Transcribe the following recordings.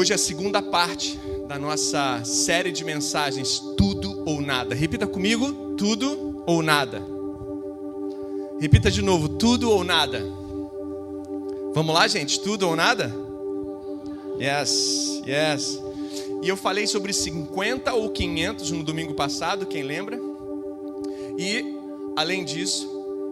Hoje é a segunda parte da nossa série de mensagens Tudo ou Nada. Repita comigo: Tudo ou Nada. Repita de novo: Tudo ou Nada. Vamos lá, gente? Tudo ou nada? Yes, yes. E eu falei sobre 50 ou 500 no domingo passado, quem lembra? E além disso,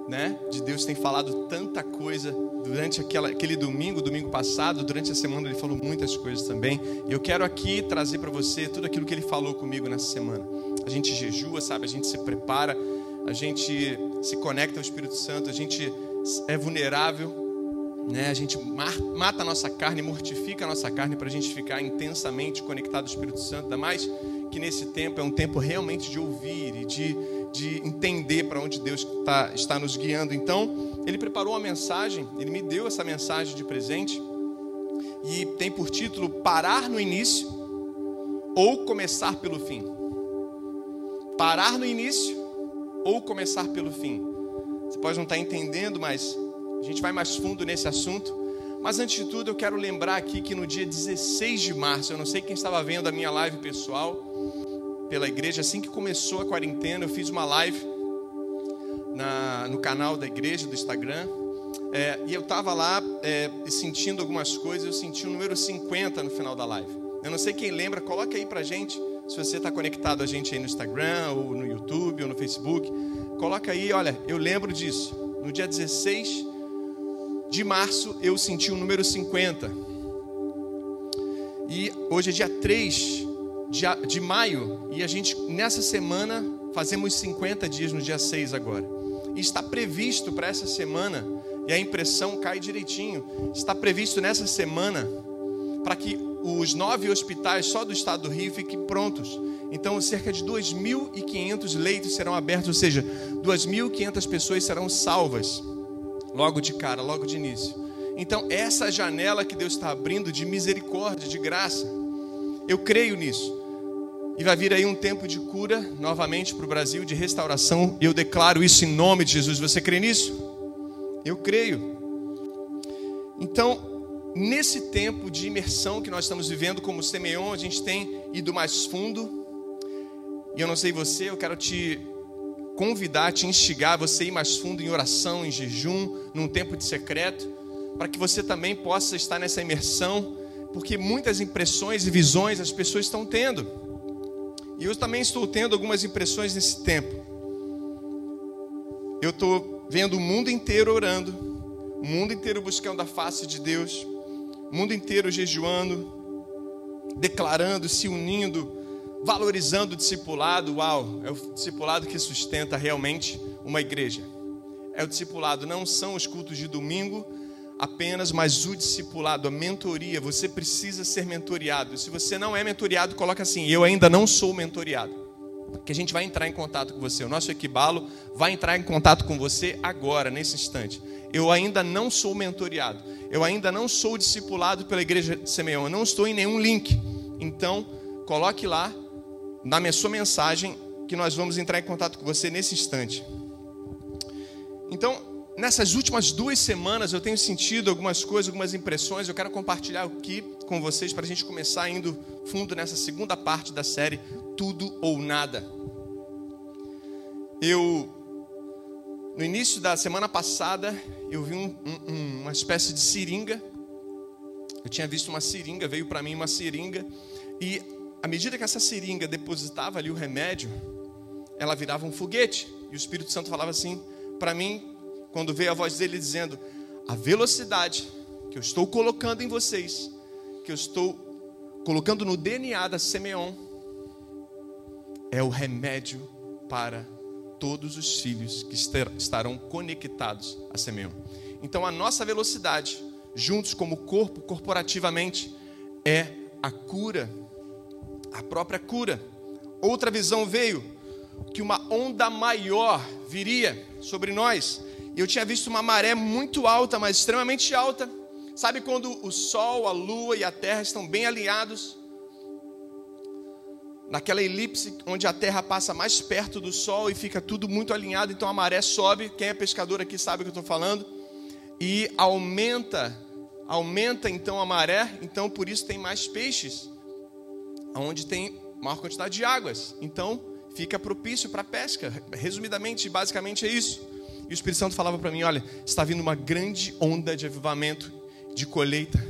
né, de Deus tem falado tanta coisa durante aquela, aquele domingo, domingo passado, durante a semana ele falou muitas coisas também. E eu quero aqui trazer para você tudo aquilo que ele falou comigo nessa semana. A gente jejua, sabe? A gente se prepara, a gente se conecta ao Espírito Santo, a gente é vulnerável né? A gente mata a nossa carne, mortifica a nossa carne para a gente ficar intensamente conectado ao Espírito Santo. Ainda mais que nesse tempo é um tempo realmente de ouvir e de, de entender para onde Deus tá, está nos guiando. Então, ele preparou uma mensagem, ele me deu essa mensagem de presente e tem por título Parar no Início ou Começar pelo Fim. Parar no início ou começar pelo fim. Você pode não estar entendendo, mas a gente vai mais fundo nesse assunto. Mas antes de tudo, eu quero lembrar aqui que no dia 16 de março, eu não sei quem estava vendo a minha live pessoal pela igreja, assim que começou a quarentena, eu fiz uma live na, no canal da igreja, do Instagram. É, e eu estava lá é, sentindo algumas coisas, eu senti o número 50 no final da live. Eu não sei quem lembra, coloca aí pra gente, se você está conectado a gente aí no Instagram, ou no YouTube, ou no Facebook. Coloca aí, olha, eu lembro disso. No dia 16 de março eu senti o número 50. E hoje é dia 3 de, de maio e a gente nessa semana fazemos 50 dias no dia 6 agora. E está previsto para essa semana, e a impressão cai direitinho, está previsto nessa semana para que os nove hospitais só do estado do Rio fiquem prontos. Então, cerca de 2.500 leitos serão abertos, ou seja, 2.500 pessoas serão salvas logo de cara, logo de início. Então, essa janela que Deus está abrindo de misericórdia, de graça, eu creio nisso. E vai vir aí um tempo de cura novamente para o Brasil, de restauração. Eu declaro isso em nome de Jesus. Você crê nisso? Eu creio. Então, nesse tempo de imersão que nós estamos vivendo como Semeon, a gente tem ido mais fundo. E eu não sei você, eu quero te convidar, te instigar você ir mais fundo em oração, em jejum, num tempo de secreto, para que você também possa estar nessa imersão, porque muitas impressões e visões as pessoas estão tendo. E eu também estou tendo algumas impressões nesse tempo. Eu estou vendo o mundo inteiro orando, o mundo inteiro buscando a face de Deus, o mundo inteiro jejuando, declarando, se unindo, valorizando o discipulado, uau, é o discipulado que sustenta realmente uma igreja. É o discipulado, não são os cultos de domingo apenas, mas o discipulado, a mentoria. Você precisa ser mentoriado. Se você não é mentoriado, coloca assim: eu ainda não sou mentoriado. Que a gente vai entrar em contato com você. O nosso equibalo vai entrar em contato com você agora, nesse instante. Eu ainda não sou mentoriado. Eu ainda não sou discipulado pela igreja Semeão. Eu não estou em nenhum link. Então, coloque lá na minha sua mensagem que nós vamos entrar em contato com você nesse instante. Então, nessas últimas duas semanas eu tenho sentido algumas coisas, algumas impressões. Eu quero compartilhar aqui com vocês para a gente começar indo fundo nessa segunda parte da série Tudo ou Nada. Eu, no início da semana passada, eu vi um, um, uma espécie de seringa. Eu tinha visto uma seringa, veio para mim uma seringa e à medida que essa seringa depositava ali o remédio, ela virava um foguete. E o Espírito Santo falava assim para mim, quando veio a voz dele dizendo: A velocidade que eu estou colocando em vocês, que eu estou colocando no DNA da Semeon, é o remédio para todos os filhos que estarão conectados a Semeon. Então a nossa velocidade, juntos como corpo, corporativamente, é a cura a própria cura. Outra visão veio que uma onda maior viria sobre nós. E eu tinha visto uma maré muito alta, mas extremamente alta. Sabe quando o sol, a lua e a terra estão bem alinhados? Naquela elipse onde a terra passa mais perto do sol e fica tudo muito alinhado, então a maré sobe. Quem é pescador aqui sabe o que eu estou falando. E aumenta aumenta então a maré, então por isso tem mais peixes, onde tem maior quantidade de águas. Então fica propício para pesca. Resumidamente, basicamente é isso. E o Espírito Santo falava para mim: olha, está vindo uma grande onda de avivamento, de colheita,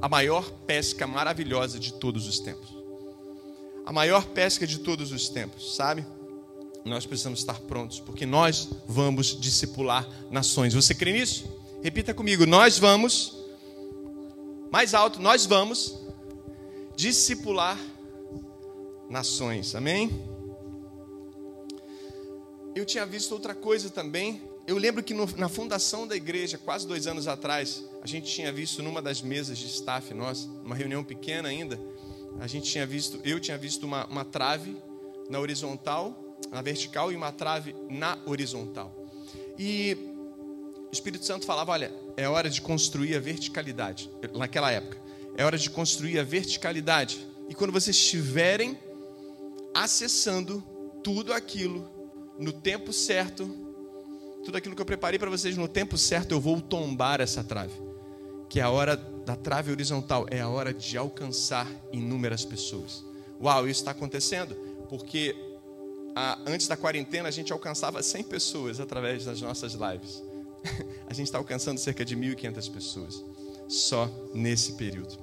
a maior pesca maravilhosa de todos os tempos. A maior pesca de todos os tempos, sabe? Nós precisamos estar prontos, porque nós vamos discipular nações. Você crê nisso? Repita comigo: nós vamos, mais alto, nós vamos discipular nações. Amém? Eu tinha visto outra coisa também. Eu lembro que no, na fundação da igreja, quase dois anos atrás, a gente tinha visto numa das mesas de staff nossa, uma reunião pequena ainda, a gente tinha visto, eu tinha visto uma, uma trave na horizontal, na vertical e uma trave na horizontal. E o Espírito Santo falava: olha, é hora de construir a verticalidade. Naquela época, é hora de construir a verticalidade. E quando vocês estiverem acessando tudo aquilo no tempo certo, tudo aquilo que eu preparei para vocês no tempo certo, eu vou tombar essa trave. Que é a hora da trave horizontal, é a hora de alcançar inúmeras pessoas. Uau, isso está acontecendo porque a, antes da quarentena a gente alcançava 100 pessoas através das nossas lives. a gente está alcançando cerca de 1.500 pessoas só nesse período.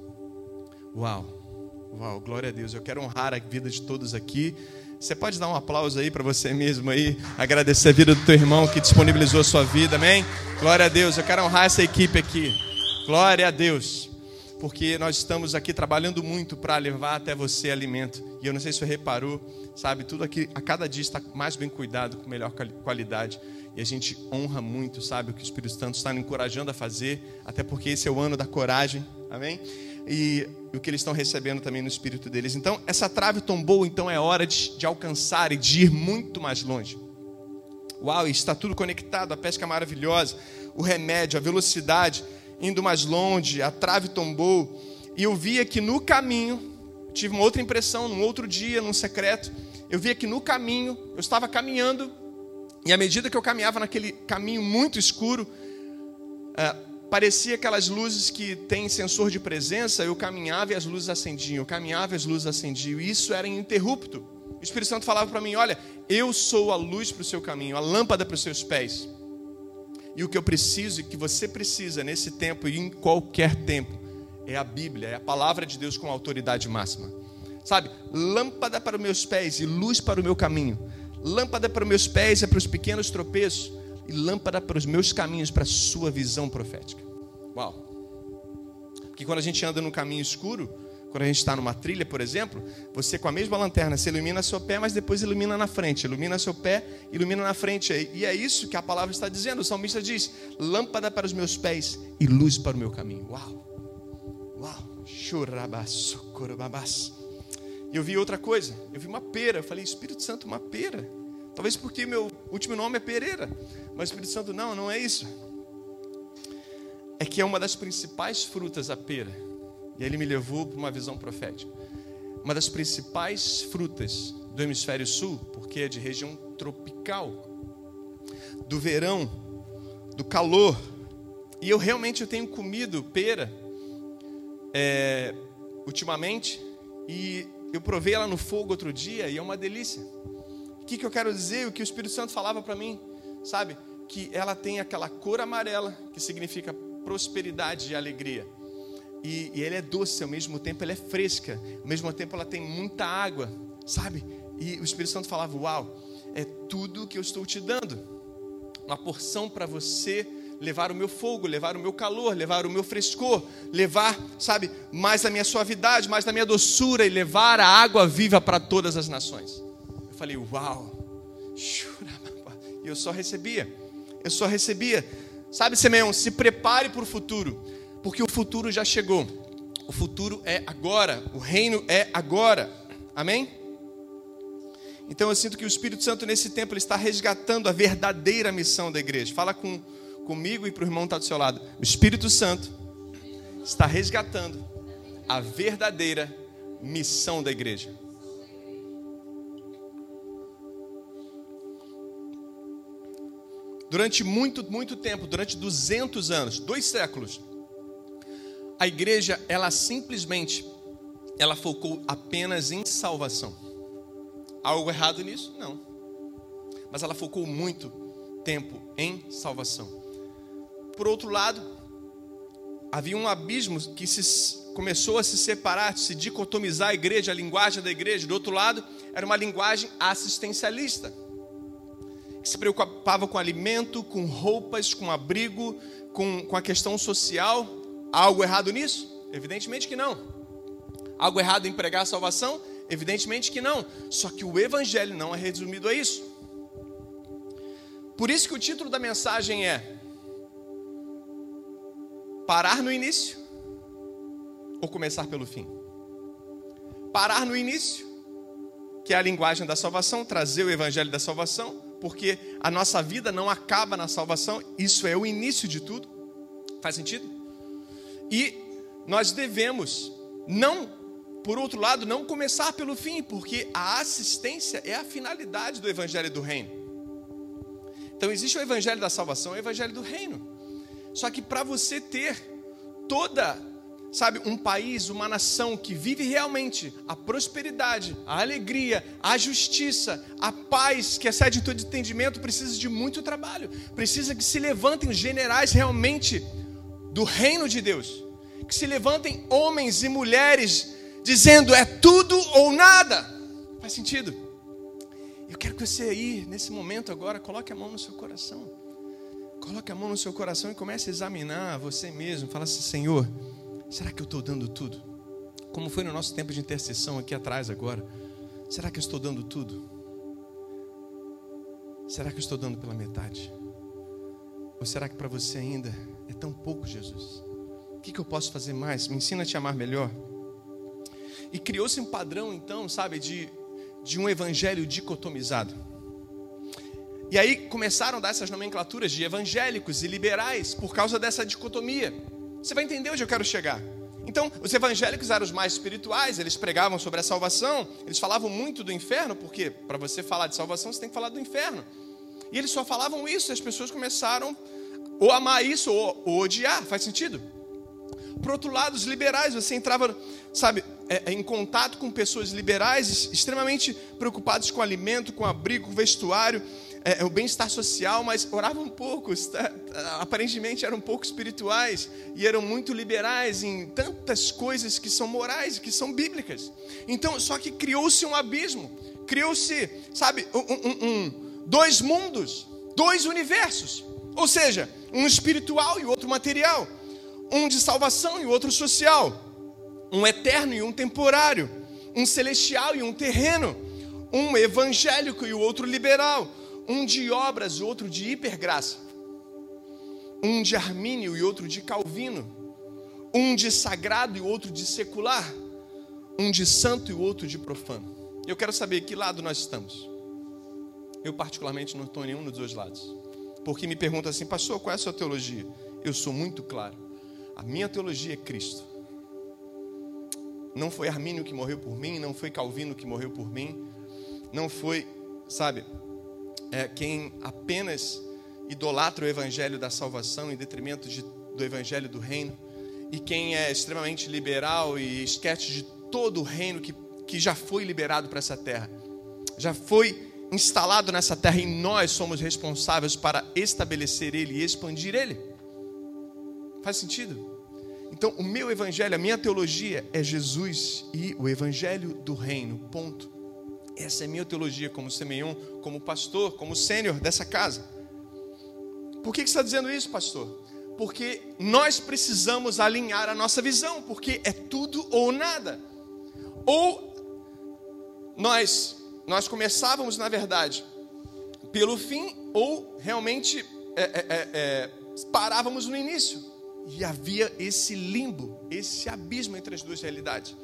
Uau! Uau, glória a Deus. Eu quero honrar a vida de todos aqui. Você pode dar um aplauso aí para você mesmo aí, agradecer a vida do teu irmão que disponibilizou a sua vida, amém? Glória a Deus. Eu quero honrar essa equipe aqui. Glória a Deus. Porque nós estamos aqui trabalhando muito para levar até você alimento. E eu não sei se você reparou, sabe, tudo aqui a cada dia está mais bem cuidado, com melhor qualidade. E a gente honra muito, sabe, o que o Espírito Santo está nos encorajando a fazer, até porque esse é o ano da coragem. Amém? E o que eles estão recebendo também no espírito deles. Então, essa trave tombou, então é hora de, de alcançar e de ir muito mais longe. Uau, está tudo conectado, a pesca maravilhosa, o remédio, a velocidade, indo mais longe, a trave tombou. E eu via que no caminho, tive uma outra impressão, num outro dia, num secreto, eu via que no caminho, eu estava caminhando, e à medida que eu caminhava naquele caminho muito escuro, é, parecia aquelas luzes que tem sensor de presença, eu caminhava e as luzes acendiam, eu caminhava e as luzes acendiam, e isso era ininterrupto. O Espírito Santo falava para mim: Olha, eu sou a luz para o seu caminho, a lâmpada para os seus pés. E o que eu preciso e que você precisa nesse tempo e em qualquer tempo é a Bíblia, é a palavra de Deus com autoridade máxima. Sabe, lâmpada para os meus pés e luz para o meu caminho. Lâmpada para os meus pés é para os pequenos tropeços e lâmpada para os meus caminhos, para a sua visão profética. Uau! Porque quando a gente anda num caminho escuro, quando a gente está numa trilha, por exemplo, você com a mesma lanterna, você ilumina seu pé, mas depois ilumina na frente, ilumina seu pé, ilumina na frente. E é isso que a palavra está dizendo. O salmista diz: lâmpada para os meus pés e luz para o meu caminho. Uau! Uau! E eu vi outra coisa, eu vi uma pera. Eu falei, Espírito Santo, uma pera. Talvez porque meu último nome é Pereira, mas o Espírito Santo, não, não é isso é que é uma das principais frutas a pera. E ele me levou para uma visão profética. Uma das principais frutas do hemisfério sul, porque é de região tropical, do verão, do calor. E eu realmente eu tenho comido pera é, ultimamente e eu provei ela no fogo outro dia e é uma delícia. O que, que eu quero dizer? O que o Espírito Santo falava para mim, sabe? Que ela tem aquela cor amarela, que significa prosperidade e alegria. E, e ela é doce, ao mesmo tempo ela é fresca, ao mesmo tempo ela tem muita água, sabe? E o Espírito Santo falava: Uau, é tudo que eu estou te dando, uma porção para você levar o meu fogo, levar o meu calor, levar o meu frescor, levar, sabe, mais da minha suavidade, mais da minha doçura e levar a água viva para todas as nações. Falei: Uau, e eu só recebia, eu só recebia. Sabe, Simeão, se prepare para o futuro, porque o futuro já chegou. O futuro é agora, o reino é agora. Amém? Então eu sinto que o Espírito Santo nesse tempo ele está resgatando a verdadeira missão da igreja. Fala com, comigo e para o irmão que está do seu lado. O Espírito Santo está resgatando a verdadeira missão da igreja. Durante muito, muito tempo, durante 200 anos, dois séculos, a igreja, ela simplesmente, ela focou apenas em salvação. Algo errado nisso? Não. Mas ela focou muito tempo em salvação. Por outro lado, havia um abismo que se começou a se separar, se dicotomizar a igreja, a linguagem da igreja. Do outro lado, era uma linguagem assistencialista, que se preocupava com alimento, com roupas, com abrigo, com, com a questão social. Há algo errado nisso? Evidentemente que não. Algo errado em pregar a salvação? Evidentemente que não. Só que o evangelho não é resumido a isso. Por isso que o título da mensagem é Parar no início ou começar pelo fim? Parar no início, que é a linguagem da salvação, trazer o evangelho da salvação, porque a nossa vida não acaba na salvação, isso é o início de tudo. Faz sentido? E nós devemos não, por outro lado, não começar pelo fim, porque a assistência é a finalidade do evangelho do reino. Então existe o evangelho da salvação, o evangelho do reino. Só que para você ter toda sabe, um país, uma nação que vive realmente a prosperidade, a alegria, a justiça, a paz que excede todo entendimento, precisa de muito trabalho. Precisa que se levantem generais realmente do reino de Deus. Que se levantem homens e mulheres dizendo é tudo ou nada. Faz sentido? Eu quero que você aí, nesse momento agora, coloque a mão no seu coração. Coloque a mão no seu coração e comece a examinar você mesmo. Fala assim, Senhor, Será que eu estou dando tudo? Como foi no nosso tempo de intercessão aqui atrás agora? Será que eu estou dando tudo? Será que eu estou dando pela metade? Ou será que para você ainda é tão pouco, Jesus? O que, que eu posso fazer mais? Me ensina a te amar melhor. E criou-se um padrão, então, sabe, de, de um evangelho dicotomizado. E aí começaram a dar essas nomenclaturas de evangélicos e liberais por causa dessa dicotomia. Você vai entender onde eu quero chegar. Então, os evangélicos eram os mais espirituais, eles pregavam sobre a salvação, eles falavam muito do inferno, porque para você falar de salvação, você tem que falar do inferno. E eles só falavam isso, e as pessoas começaram ou amar isso ou, ou odiar, faz sentido? Por outro lado, os liberais, você entrava, sabe, é, é, em contato com pessoas liberais, extremamente preocupados com alimento, com abrigo, com vestuário, é, é, o bem-estar social, mas oravam pouco, aparentemente eram pouco espirituais e eram muito liberais em tantas coisas que são morais, que são bíblicas. Então, só que criou-se um abismo, criou-se, sabe, um, um, um, dois mundos, dois universos, ou seja, um espiritual e outro material, um de salvação e outro social, um eterno e um temporário, um celestial e um terreno, um evangélico e o outro liberal um de obras e outro de hipergraça, um de Armínio e outro de Calvino, um de sagrado e outro de secular, um de santo e outro de profano. Eu quero saber que lado nós estamos. Eu, particularmente, não estou em nenhum dos dois lados. Porque me pergunta assim, pastor, qual é a sua teologia? Eu sou muito claro. A minha teologia é Cristo. Não foi Armínio que morreu por mim, não foi Calvino que morreu por mim, não foi, sabe, é, quem apenas idolatra o evangelho da salvação em detrimento de, do evangelho do reino, e quem é extremamente liberal e esquece de todo o reino que, que já foi liberado para essa terra, já foi instalado nessa terra e nós somos responsáveis para estabelecer ele e expandir ele. Faz sentido? Então, o meu evangelho, a minha teologia é Jesus e o evangelho do reino. Ponto. Essa é minha teologia como semeion, como pastor, como sênior dessa casa. Por que, você está dizendo isso, pastor? Porque nós precisamos alinhar a nossa visão, porque é tudo ou nada. Ou nós, nós começávamos, na verdade, pelo fim, ou realmente é, é, é, é parávamos no início. E havia esse limbo, esse abismo entre as duas realidades.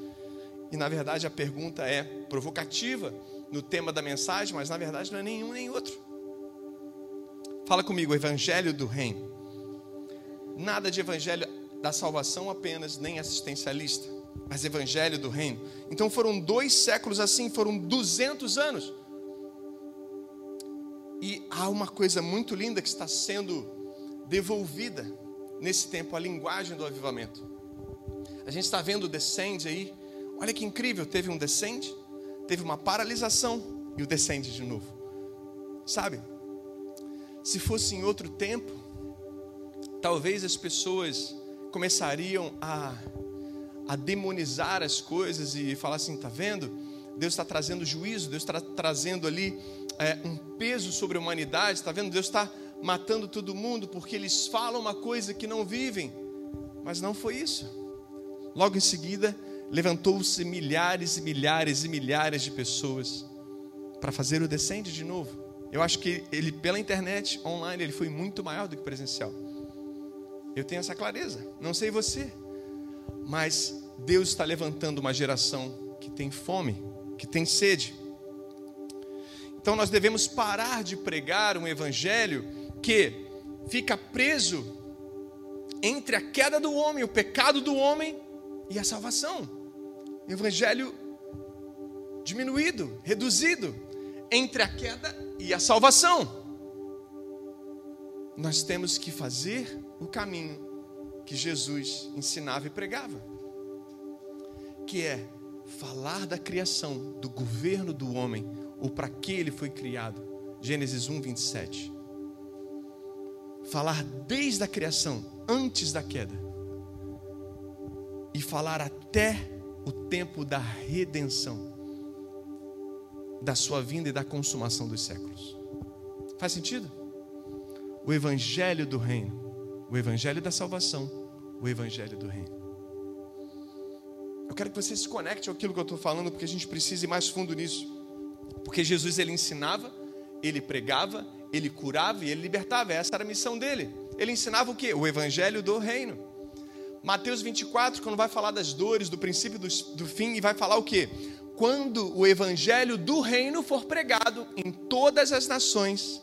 E na verdade a pergunta é provocativa no tema da mensagem, mas na verdade não é nenhum nem outro. Fala comigo, evangelho do reino. Nada de evangelho da salvação apenas, nem assistencialista, mas evangelho do reino. Então foram dois séculos assim, foram 200 anos. E há uma coisa muito linda que está sendo devolvida nesse tempo, a linguagem do avivamento. A gente está vendo o descende aí. Olha que incrível, teve um descende, teve uma paralisação e o descende de novo. Sabe? Se fosse em outro tempo, talvez as pessoas começariam a, a demonizar as coisas e falar assim: tá vendo? Deus está trazendo juízo, Deus está trazendo ali é, um peso sobre a humanidade, está vendo? Deus está matando todo mundo porque eles falam uma coisa que não vivem. Mas não foi isso. Logo em seguida, levantou-se milhares e milhares e milhares de pessoas para fazer o descende de novo. Eu acho que ele, pela internet, online, ele foi muito maior do que presencial. Eu tenho essa clareza. Não sei você, mas Deus está levantando uma geração que tem fome, que tem sede. Então nós devemos parar de pregar um evangelho que fica preso entre a queda do homem, o pecado do homem e a salvação. Evangelho diminuído, reduzido entre a queda e a salvação. Nós temos que fazer o caminho que Jesus ensinava e pregava, que é falar da criação, do governo do homem, ou para que ele foi criado. Gênesis 1, 27. Falar desde a criação, antes da queda, e falar até o tempo da redenção, da sua vinda e da consumação dos séculos. Faz sentido? O evangelho do reino, o evangelho da salvação, o evangelho do reino. Eu quero que você se conecte aquilo que eu estou falando, porque a gente precisa ir mais fundo nisso. Porque Jesus ele ensinava, ele pregava, ele curava e ele libertava. Essa era a missão dele. Ele ensinava o que? O evangelho do reino. Mateus 24, quando vai falar das dores, do princípio do, do fim, e vai falar o que? Quando o evangelho do reino for pregado em todas as nações,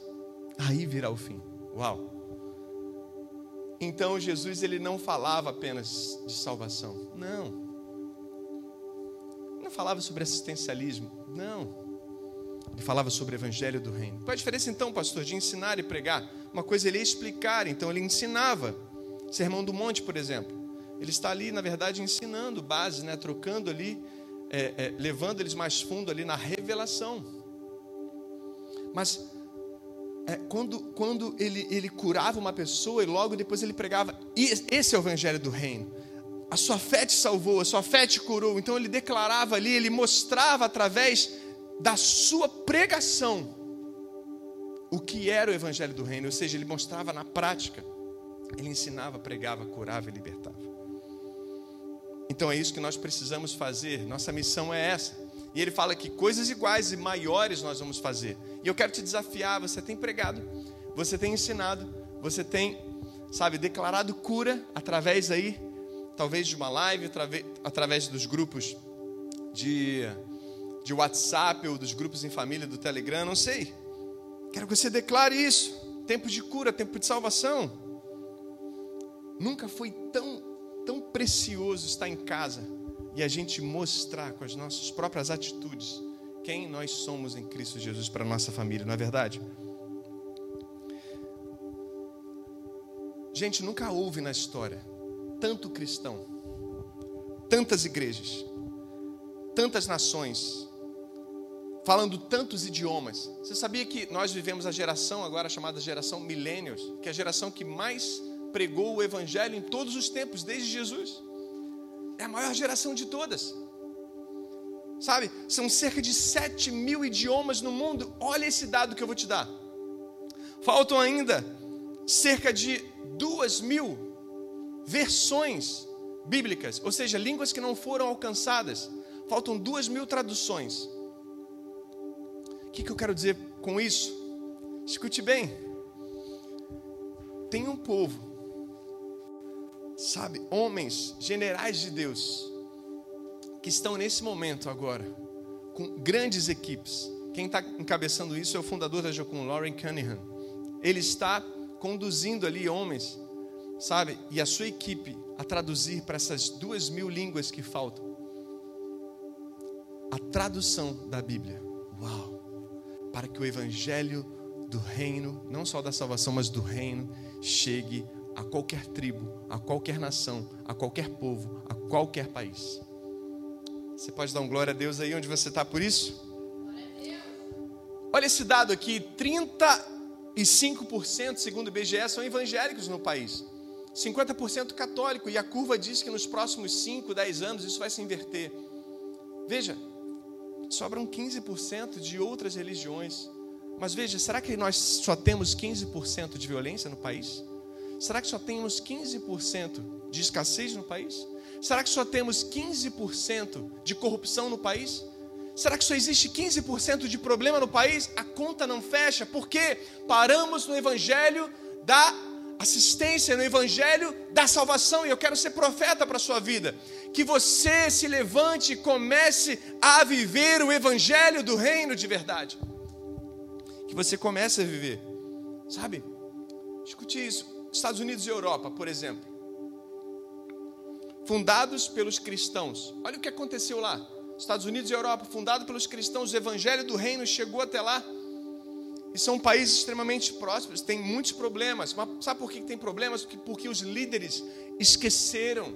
aí virá o fim. Uau! Então Jesus ele não falava apenas de salvação, não. Não falava sobre assistencialismo, não. Ele falava sobre o evangelho do reino. Qual a diferença então, pastor, de ensinar e pregar? Uma coisa ele ia explicar, então ele ensinava. Sermão do Monte, por exemplo. Ele está ali, na verdade, ensinando base, né? trocando ali, é, é, levando eles mais fundo ali na revelação. Mas é, quando, quando ele, ele curava uma pessoa e logo depois ele pregava, esse é o evangelho do reino. A sua fé te salvou, a sua fé te curou. Então ele declarava ali, ele mostrava através da sua pregação o que era o evangelho do reino, ou seja, ele mostrava na prática. Ele ensinava, pregava, curava e libertava. Então é isso que nós precisamos fazer. Nossa missão é essa. E ele fala que coisas iguais e maiores nós vamos fazer. E eu quero te desafiar, você tem pregado, você tem ensinado, você tem, sabe, declarado cura através aí, talvez de uma live, através, dos grupos de, de WhatsApp ou dos grupos em família do Telegram, não sei. Quero que você declare isso. Tempo de cura, tempo de salvação. Nunca foi tão tão precioso estar em casa e a gente mostrar com as nossas próprias atitudes quem nós somos em Cristo Jesus para a nossa família, não é verdade? Gente, nunca houve na história tanto cristão, tantas igrejas, tantas nações, falando tantos idiomas. Você sabia que nós vivemos a geração agora chamada geração millennials, que é a geração que mais pregou o Evangelho em todos os tempos, desde Jesus. É a maior geração de todas. Sabe, são cerca de 7 mil idiomas no mundo. Olha esse dado que eu vou te dar. Faltam ainda cerca de 2 mil versões bíblicas, ou seja, línguas que não foram alcançadas. Faltam 2 mil traduções. O que, que eu quero dizer com isso? Escute bem. Tem um povo sabe, homens, generais de Deus, que estão nesse momento agora, com grandes equipes. Quem está encabeçando isso é o fundador da Jocum, Lauren Cunningham. Ele está conduzindo ali homens, sabe, e a sua equipe a traduzir para essas duas mil línguas que faltam. A tradução da Bíblia. Uau! Para que o evangelho do reino, não só da salvação, mas do reino, chegue a qualquer tribo, a qualquer nação, a qualquer povo, a qualquer país. Você pode dar um glória a Deus aí onde você está por isso? Olha esse dado aqui: 35%, segundo o IBGE, são evangélicos no país. 50% católico. E a curva diz que nos próximos 5, 10 anos isso vai se inverter. Veja, sobram 15% de outras religiões. Mas veja, será que nós só temos 15% de violência no país? Será que só temos 15% de escassez no país? Será que só temos 15% de corrupção no país? Será que só existe 15% de problema no país? A conta não fecha, porque paramos no evangelho da assistência, no evangelho da salvação, e eu quero ser profeta para a sua vida. Que você se levante e comece a viver o evangelho do reino de verdade. Que você comece a viver. Sabe? Escute isso. Estados Unidos e Europa, por exemplo. Fundados pelos cristãos. Olha o que aconteceu lá. Estados Unidos e Europa, fundado pelos cristãos, o evangelho do reino chegou até lá. E são países extremamente prósperos, tem muitos problemas. Mas sabe por que tem problemas? Porque os líderes esqueceram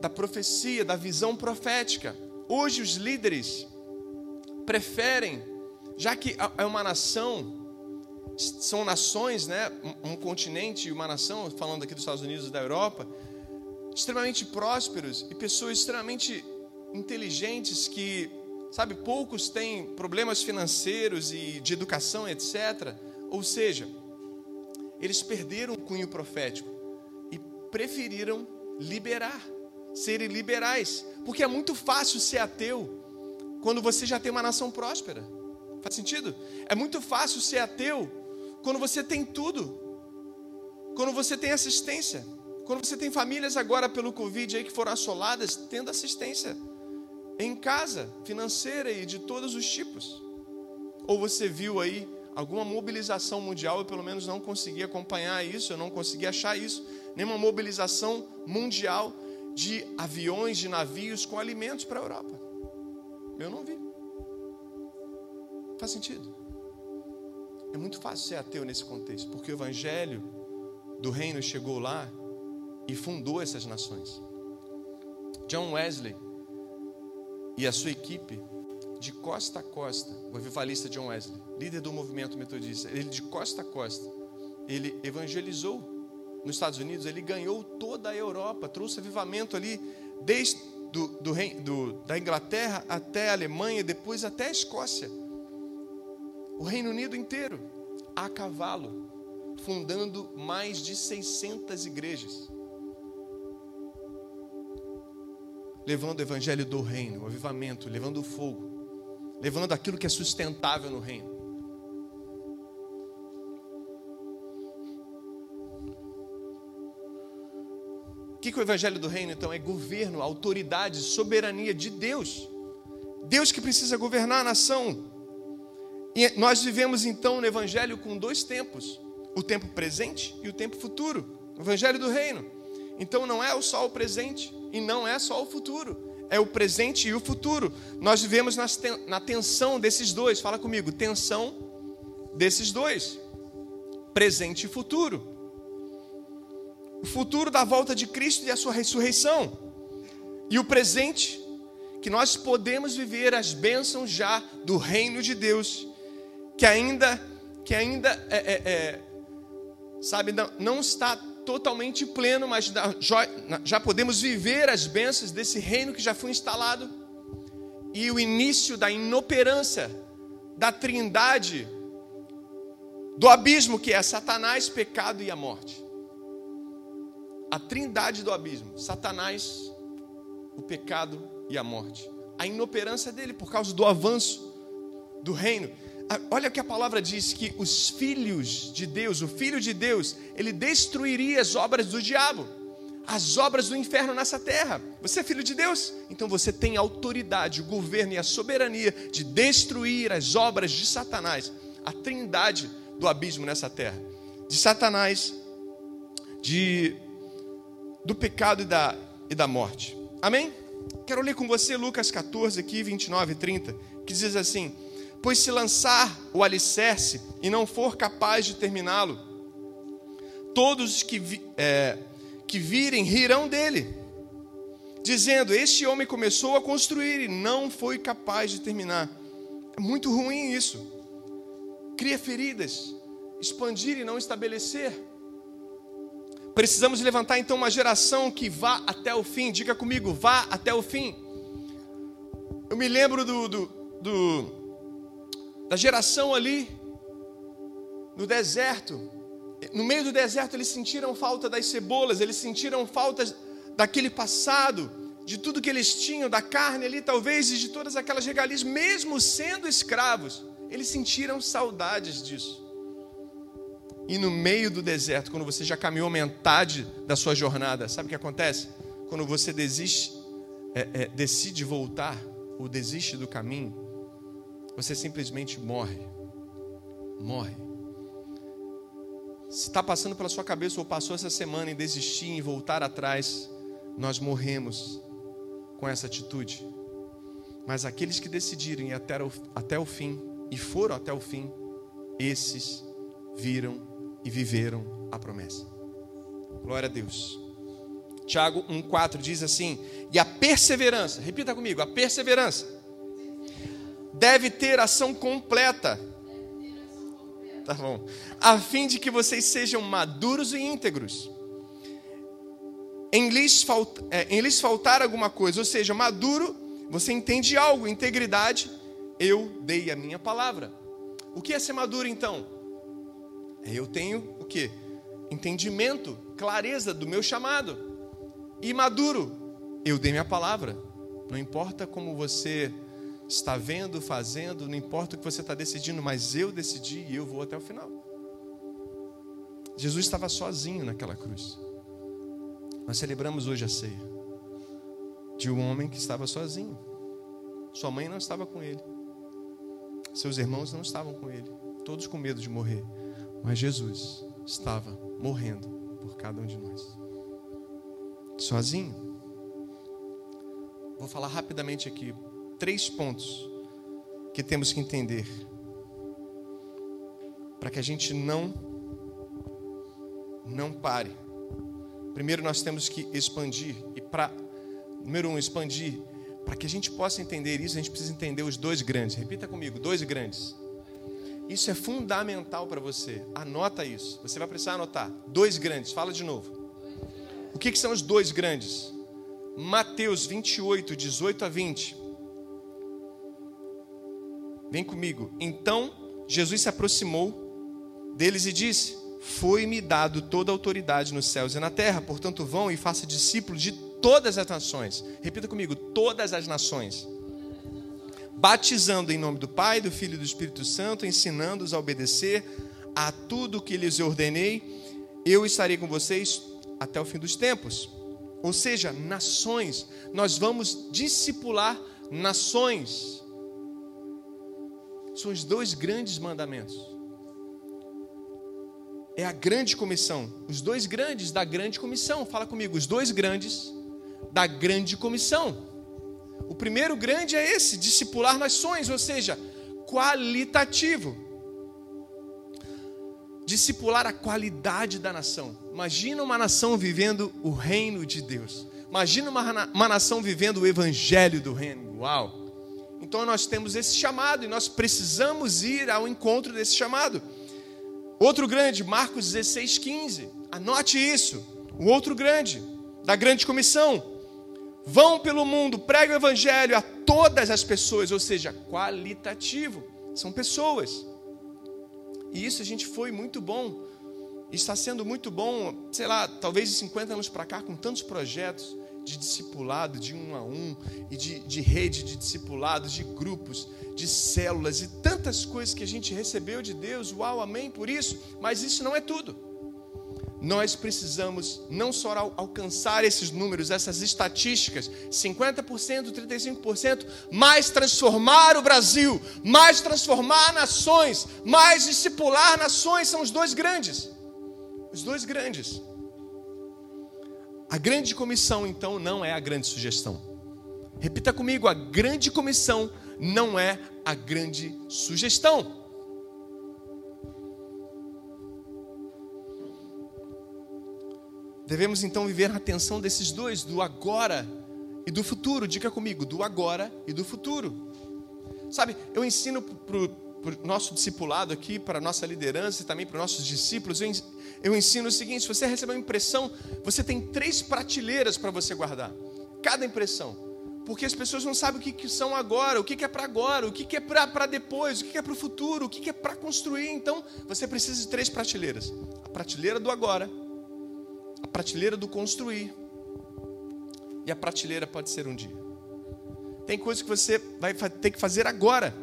da profecia, da visão profética. Hoje os líderes preferem, já que é uma nação, são nações, né, um continente e uma nação, falando aqui dos Estados Unidos e da Europa, extremamente prósperos e pessoas extremamente inteligentes que, sabe, poucos têm problemas financeiros e de educação, etc. Ou seja, eles perderam o cunho profético e preferiram liberar, serem liberais, porque é muito fácil ser ateu quando você já tem uma nação próspera. Faz sentido? É muito fácil ser ateu quando você tem tudo. Quando você tem assistência. Quando você tem famílias agora pelo Covid aí que foram assoladas, tendo assistência em casa, financeira e de todos os tipos? Ou você viu aí alguma mobilização mundial, eu pelo menos não consegui acompanhar isso, eu não consegui achar isso, nenhuma mobilização mundial de aviões, de navios com alimentos para a Europa. Eu não vi. Faz sentido? É muito fácil ser ateu nesse contexto, porque o evangelho do reino chegou lá e fundou essas nações. John Wesley e a sua equipe, de costa a costa, o avivalista John Wesley, líder do movimento metodista, ele de costa a costa, ele evangelizou nos Estados Unidos, ele ganhou toda a Europa, trouxe avivamento ali, desde do, do, do, da Inglaterra até a Alemanha, depois até a Escócia, o Reino Unido inteiro, a cavalo, fundando mais de 600 igrejas. levando o evangelho do reino, o avivamento, levando o fogo, levando aquilo que é sustentável no reino. O que, que o evangelho do reino então é governo, autoridade, soberania de Deus. Deus que precisa governar a nação. E nós vivemos então no evangelho com dois tempos: o tempo presente e o tempo futuro. O evangelho do reino. Então não é só o presente, e não é só o futuro, é o presente e o futuro. Nós vivemos na tensão desses dois. Fala comigo, tensão desses dois, presente e futuro. O futuro da volta de Cristo e a sua ressurreição, e o presente que nós podemos viver as bênçãos já do reino de Deus, que ainda, que ainda é, é, é sabe, não, não está totalmente pleno, mas já podemos viver as bênçãos desse reino que já foi instalado e o início da inoperância da trindade do abismo que é Satanás, pecado e a morte. A trindade do abismo, Satanás, o pecado e a morte. A inoperância dele por causa do avanço do reino. Olha o que a palavra diz: que os filhos de Deus, o filho de Deus, ele destruiria as obras do diabo, as obras do inferno nessa terra. Você é filho de Deus, então você tem a autoridade, o governo e a soberania de destruir as obras de Satanás, a trindade do abismo nessa terra, de Satanás, de do pecado e da, e da morte. Amém? Quero ler com você Lucas 14, aqui, 29 e 30, que diz assim. Pois se lançar o alicerce e não for capaz de terminá-lo, todos que, vi, é, que virem rirão dele. dizendo: Este homem começou a construir e não foi capaz de terminar. É muito ruim isso. Cria feridas, expandir e não estabelecer. Precisamos levantar então uma geração que vá até o fim. Diga comigo, vá até o fim. Eu me lembro do, do, do da geração ali no deserto. No meio do deserto eles sentiram falta das cebolas, eles sentiram falta daquele passado, de tudo que eles tinham, da carne ali talvez e de todas aquelas regalias, mesmo sendo escravos, eles sentiram saudades disso. E no meio do deserto, quando você já caminhou metade da sua jornada, sabe o que acontece? Quando você desiste, é, é, decide voltar ou desiste do caminho, você simplesmente morre. Morre. Se está passando pela sua cabeça ou passou essa semana em desistir, em voltar atrás, nós morremos com essa atitude. Mas aqueles que decidiram ir até o, até o fim e foram até o fim, esses viram e viveram a promessa. Glória a Deus. Tiago 1,4 diz assim: E a perseverança, repita comigo, a perseverança deve ter ação completa. Tá bom. A fim de que vocês sejam maduros e íntegros. Em lhes, é, em lhes faltar alguma coisa, ou seja, maduro, você entende algo, integridade, eu dei a minha palavra. O que é ser maduro então? Eu tenho o que? Entendimento, clareza do meu chamado. E maduro, eu dei minha palavra. Não importa como você está vendo, fazendo, não importa o que você está decidindo, mas eu decidi e eu vou até o final. Jesus estava sozinho naquela cruz. Nós celebramos hoje a ceia de um homem que estava sozinho. Sua mãe não estava com ele. Seus irmãos não estavam com ele, todos com medo de morrer. Mas Jesus estava morrendo por cada um de nós. Sozinho. Vou falar rapidamente aqui três pontos que temos que entender para que a gente não não pare. Primeiro nós temos que expandir e para número um expandir para que a gente possa entender isso a gente precisa entender os dois grandes. Repita comigo, dois grandes. Isso é fundamental para você. Anota isso. Você vai precisar anotar. Dois grandes. Fala de novo. O que, que são os dois grandes? Mateus 28, 18 a 20. Vem comigo. Então Jesus se aproximou deles e disse: Foi-me dado toda a autoridade nos céus e na terra, portanto, vão e faça discípulos de todas as nações. Repita comigo: todas as nações batizando em nome do Pai, do Filho e do Espírito Santo, ensinando-os a obedecer a tudo que lhes ordenei, eu estarei com vocês até o fim dos tempos. Ou seja, nações, nós vamos discipular nações. São os dois grandes mandamentos. É a grande comissão, os dois grandes da grande comissão. Fala comigo, os dois grandes da grande comissão. O primeiro grande é esse, discipular nações, ou seja, qualitativo. Discipular a qualidade da nação. Imagina uma nação vivendo o reino de Deus. Imagina uma, uma nação vivendo o evangelho do reino. Uau! Então nós temos esse chamado e nós precisamos ir ao encontro desse chamado. Outro grande, Marcos 16, 15. Anote isso. O outro grande, da grande comissão. Vão pelo mundo, pregam o evangelho a todas as pessoas, ou seja, qualitativo. São pessoas. E isso a gente foi muito bom. Está sendo muito bom, sei lá, talvez de 50 anos para cá, com tantos projetos de discipulado, de um a um, e de, de rede de discipulados, de grupos, de células, e tantas coisas que a gente recebeu de Deus. Uau, amém por isso. Mas isso não é tudo nós precisamos não só alcançar esses números, essas estatísticas, 50%, 35%, mas transformar o Brasil, mais transformar nações, mais discipular nações, são os dois grandes. Os dois grandes. A grande comissão, então, não é a grande sugestão. Repita comigo: a grande comissão não é a grande sugestão. Devemos então viver na tensão desses dois, do agora e do futuro. Diga comigo, do agora e do futuro. Sabe, eu ensino para o nosso discipulado aqui, para a nossa liderança e também para os nossos discípulos, eu, ensino o seguinte: se você receber uma impressão, você tem três prateleiras para você guardar. Cada impressão. Porque as pessoas não sabem o que, que são agora, o que, que é para agora, o que, que é para depois, o que, que é para o futuro, o que, que é para construir. Então, você precisa de três prateleiras: a prateleira do agora, a prateleira do construir e a prateleira pode ser um dia. Tem coisas que você vai ter que fazer agora.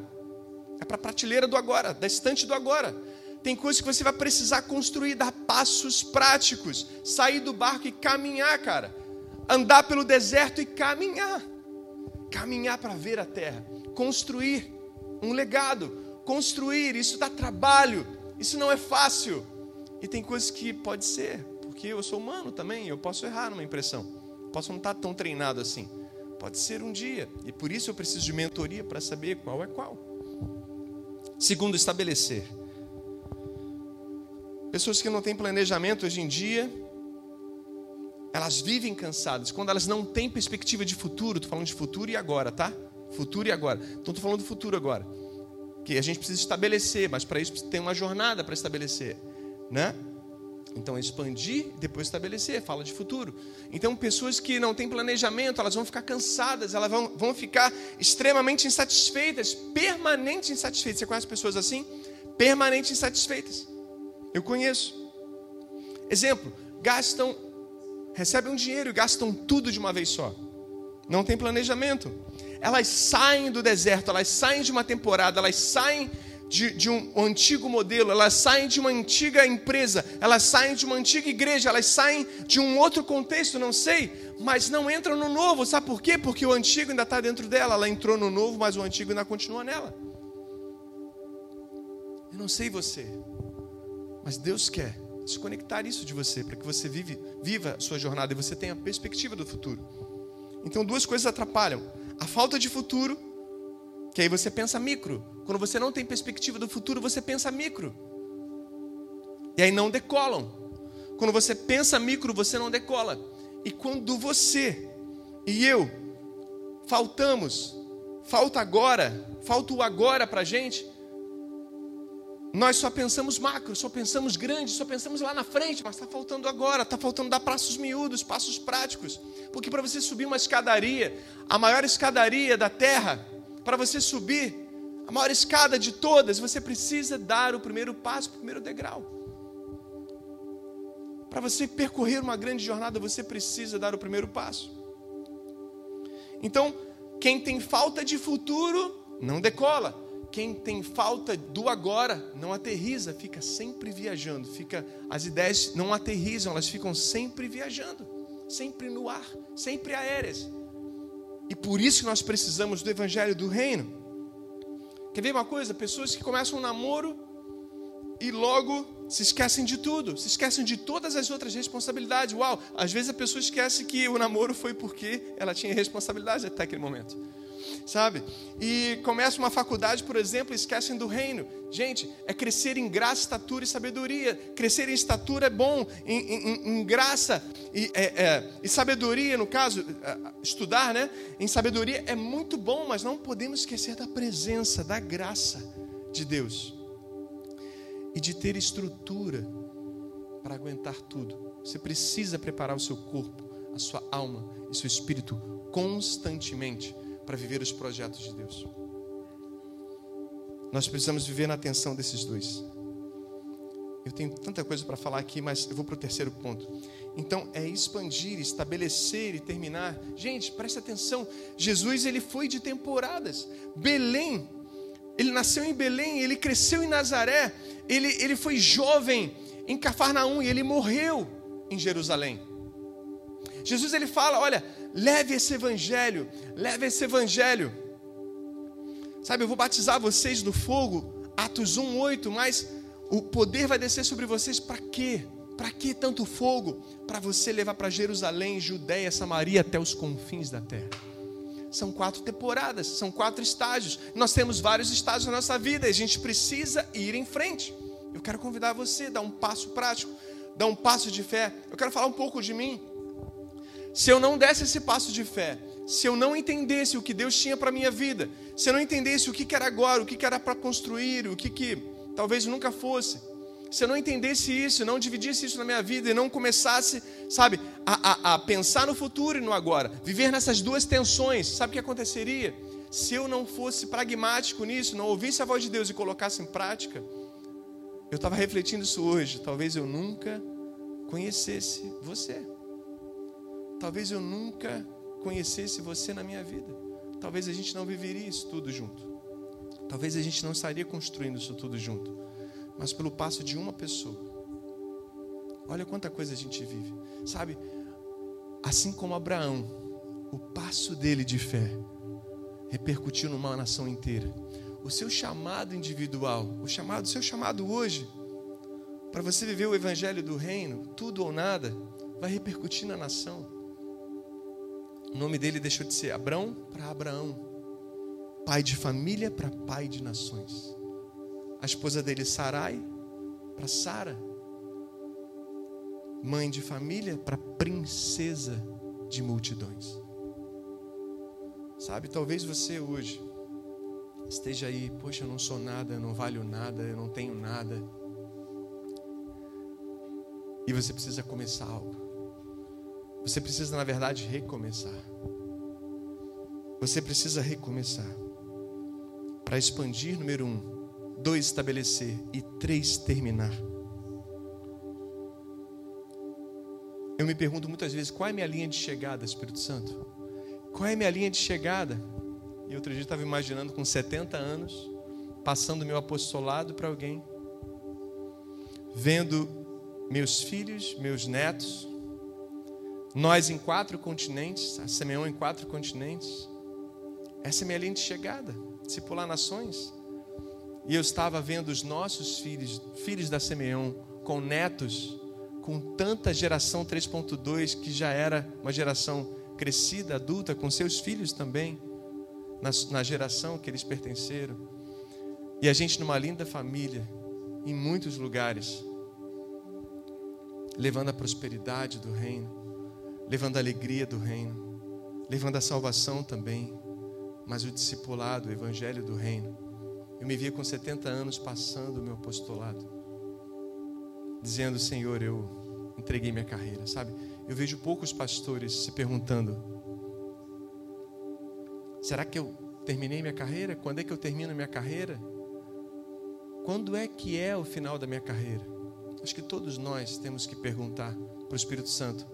É para a prateleira do agora, da estante do agora. Tem coisas que você vai precisar construir, dar passos práticos, sair do barco e caminhar, cara. Andar pelo deserto e caminhar. Caminhar para ver a terra. Construir um legado. Construir, isso dá trabalho. Isso não é fácil. E tem coisas que pode ser, porque eu sou humano também, eu posso errar numa impressão posso não estar tão treinado assim. Pode ser um dia. E por isso eu preciso de mentoria para saber qual é qual. Segundo, estabelecer. Pessoas que não têm planejamento hoje em dia, elas vivem cansadas. Quando elas não têm perspectiva de futuro, estou falando de futuro e agora, tá? Futuro e agora. Então estou falando do futuro agora. Que a gente precisa estabelecer, mas para isso tem uma jornada para estabelecer, né? Então, expandir, depois estabelecer, fala de futuro. Então, pessoas que não têm planejamento, elas vão ficar cansadas, elas vão, vão ficar extremamente insatisfeitas, permanente insatisfeitas. Você conhece pessoas assim? Permanente insatisfeitas. Eu conheço. Exemplo, gastam, recebem um dinheiro e gastam tudo de uma vez só. Não tem planejamento. Elas saem do deserto, elas saem de uma temporada, elas saem de, de um, um antigo modelo, elas saem de uma antiga empresa, elas saem de uma antiga igreja, elas saem de um outro contexto, não sei, mas não entram no novo, sabe por quê? Porque o antigo ainda está dentro dela, ela entrou no novo, mas o antigo ainda continua nela. Eu não sei você, mas Deus quer desconectar isso de você, para que você vive, viva a sua jornada e você tenha perspectiva do futuro. Então, duas coisas atrapalham: a falta de futuro que aí você pensa micro. Quando você não tem perspectiva do futuro, você pensa micro. E aí não decolam. Quando você pensa micro, você não decola. E quando você e eu faltamos, falta agora, falta o agora para a gente, nós só pensamos macro, só pensamos grande, só pensamos lá na frente, mas está faltando agora, está faltando dar passos miúdos, passos práticos. Porque para você subir uma escadaria, a maior escadaria da terra, para você subir a maior escada de todas, você precisa dar o primeiro passo, o primeiro degrau. Para você percorrer uma grande jornada, você precisa dar o primeiro passo. Então, quem tem falta de futuro, não decola. Quem tem falta do agora, não aterriza, fica sempre viajando. Fica as ideias não aterrizam, elas ficam sempre viajando, sempre no ar, sempre aéreas. E por isso nós precisamos do evangelho do reino. Quer ver uma coisa? Pessoas que começam um namoro e logo se esquecem de tudo, se esquecem de todas as outras responsabilidades. Uau, às vezes a pessoa esquece que o namoro foi porque ela tinha responsabilidade até aquele momento sabe? E começam uma faculdade, por exemplo, e esquecem do reino. Gente, é crescer em graça, estatura e sabedoria. Crescer em estatura é bom, em, em, em graça e, é, é, e, sabedoria, no caso, é, estudar, né? Em sabedoria é muito bom, mas não podemos esquecer da presença, da graça de Deus e de ter estrutura para aguentar tudo. Você precisa preparar o seu corpo, a sua alma e seu espírito constantemente para viver os projetos de Deus. Nós precisamos viver na atenção desses dois. Eu tenho tanta coisa para falar aqui, mas eu vou para o terceiro ponto. Então, é expandir, estabelecer e terminar. Gente, preste atenção. Jesus, ele foi de temporadas. Belém, ele nasceu em Belém, ele cresceu em Nazaré, ele, ele foi jovem em Cafarnaum e ele morreu em Jerusalém. Jesus, ele fala: olha, Leve esse evangelho, leve esse evangelho. Sabe, eu vou batizar vocês no fogo, Atos 1:8, mas o poder vai descer sobre vocês para quê? Para que tanto fogo? Para você levar para Jerusalém, Judéia, Samaria até os confins da terra. São quatro temporadas, são quatro estágios. Nós temos vários estágios na nossa vida e a gente precisa ir em frente. Eu quero convidar você a dar um passo prático, dar um passo de fé. Eu quero falar um pouco de mim. Se eu não desse esse passo de fé, se eu não entendesse o que Deus tinha para minha vida, se eu não entendesse o que, era agora, o que, que era para construir, o que, que talvez nunca fosse, se eu não entendesse isso, não dividisse isso na minha vida e não começasse, sabe, a, a, a pensar no futuro e no agora, viver nessas duas tensões, sabe o que aconteceria? Se eu não fosse pragmático nisso, não ouvisse a voz de Deus e colocasse em prática, eu estava refletindo isso hoje, talvez eu nunca conhecesse você. Talvez eu nunca conhecesse você na minha vida. Talvez a gente não viveria isso tudo junto. Talvez a gente não estaria construindo isso tudo junto. Mas pelo passo de uma pessoa. Olha quanta coisa a gente vive. Sabe? Assim como Abraão, o passo dele de fé repercutiu numa nação inteira. O seu chamado individual, o chamado, o seu chamado hoje, para você viver o evangelho do reino, tudo ou nada, vai repercutir na nação. O nome dele deixou de ser Abrão para Abraão, pai de família para pai de nações. A esposa dele, Sarai, para Sara, mãe de família para princesa de multidões. Sabe, talvez você hoje esteja aí, poxa, eu não sou nada, eu não valho nada, eu não tenho nada. E você precisa começar algo. Você precisa, na verdade, recomeçar. Você precisa recomeçar. Para expandir, número um. Dois, estabelecer. E três, terminar. Eu me pergunto muitas vezes qual é a minha linha de chegada, Espírito Santo? Qual é a minha linha de chegada? E outro dia eu estava imaginando com 70 anos, passando meu apostolado para alguém, vendo meus filhos, meus netos, nós em quatro continentes, a Simeão em quatro continentes. Essa é minha linha de chegada, discipular nações. E eu estava vendo os nossos filhos, filhos da Simeão, com netos, com tanta geração 3.2 que já era uma geração crescida, adulta, com seus filhos também, na, na geração que eles pertenceram. E a gente numa linda família, em muitos lugares, levando a prosperidade do reino levando a alegria do reino, levando a salvação também, mas o discipulado, o evangelho do reino. Eu me via com 70 anos passando o meu apostolado, dizendo: Senhor, eu entreguei minha carreira, sabe? Eu vejo poucos pastores se perguntando: será que eu terminei minha carreira? Quando é que eu termino minha carreira? Quando é que é o final da minha carreira? Acho que todos nós temos que perguntar para o Espírito Santo: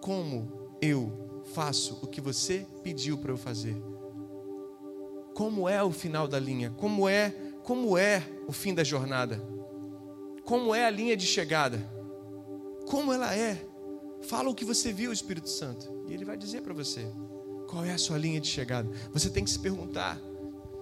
como eu faço o que você pediu para eu fazer? Como é o final da linha? Como é, como é o fim da jornada? Como é a linha de chegada? Como ela é? Fala o que você viu, Espírito Santo, e ele vai dizer para você qual é a sua linha de chegada. Você tem que se perguntar: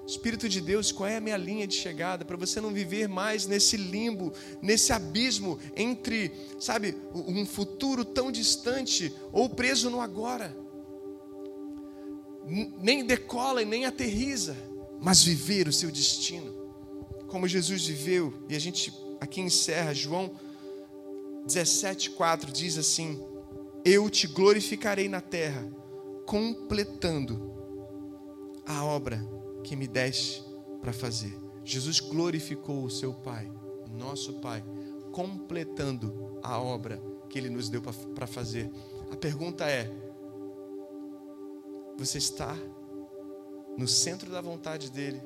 Espírito de Deus, qual é a minha linha de chegada para você não viver mais nesse limbo, nesse abismo entre, sabe, um futuro tão distante ou preso no agora? Nem decola e nem aterriza, mas viver o seu destino, como Jesus viveu, e a gente aqui encerra, João 17,4 diz assim: Eu te glorificarei na terra, completando a obra que me deste para fazer. Jesus glorificou o seu Pai, nosso Pai, completando a obra que Ele nos deu para fazer. A pergunta é: você está no centro da vontade dEle?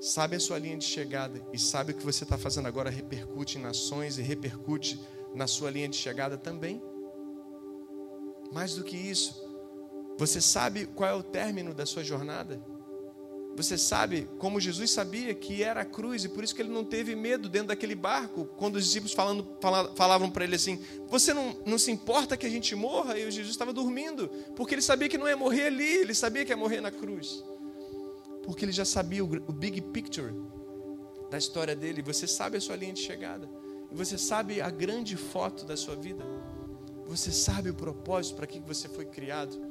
Sabe a sua linha de chegada e sabe o que você está fazendo agora repercute em nações e repercute na sua linha de chegada também? Mais do que isso, você sabe qual é o término da sua jornada? Você sabe como Jesus sabia que era a cruz e por isso que ele não teve medo dentro daquele barco, quando os discípulos falando, falavam para ele assim: Você não, não se importa que a gente morra? E o Jesus estava dormindo, porque ele sabia que não ia morrer ali, ele sabia que ia morrer na cruz, porque ele já sabia o, o big picture da história dele. Você sabe a sua linha de chegada, e você sabe a grande foto da sua vida, você sabe o propósito para que você foi criado.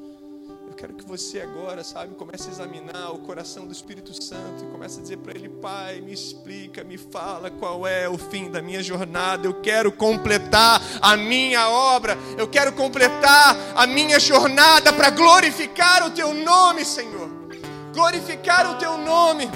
Eu quero que você agora, sabe, comece a examinar o coração do Espírito Santo e comece a dizer para ele, Pai, me explica, me fala qual é o fim da minha jornada. Eu quero completar a minha obra. Eu quero completar a minha jornada para glorificar o teu nome, Senhor. Glorificar o teu nome.